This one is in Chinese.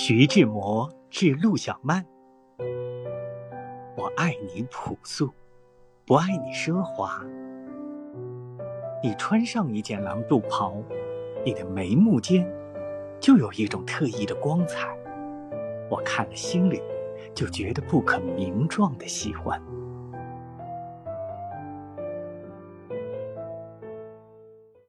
徐志摩致陆小曼。我爱你朴素不爱你奢华。你穿上一件蓝肚袍你的眉目间就有一种特异的光彩。我看了心里就觉得不可名状的喜欢。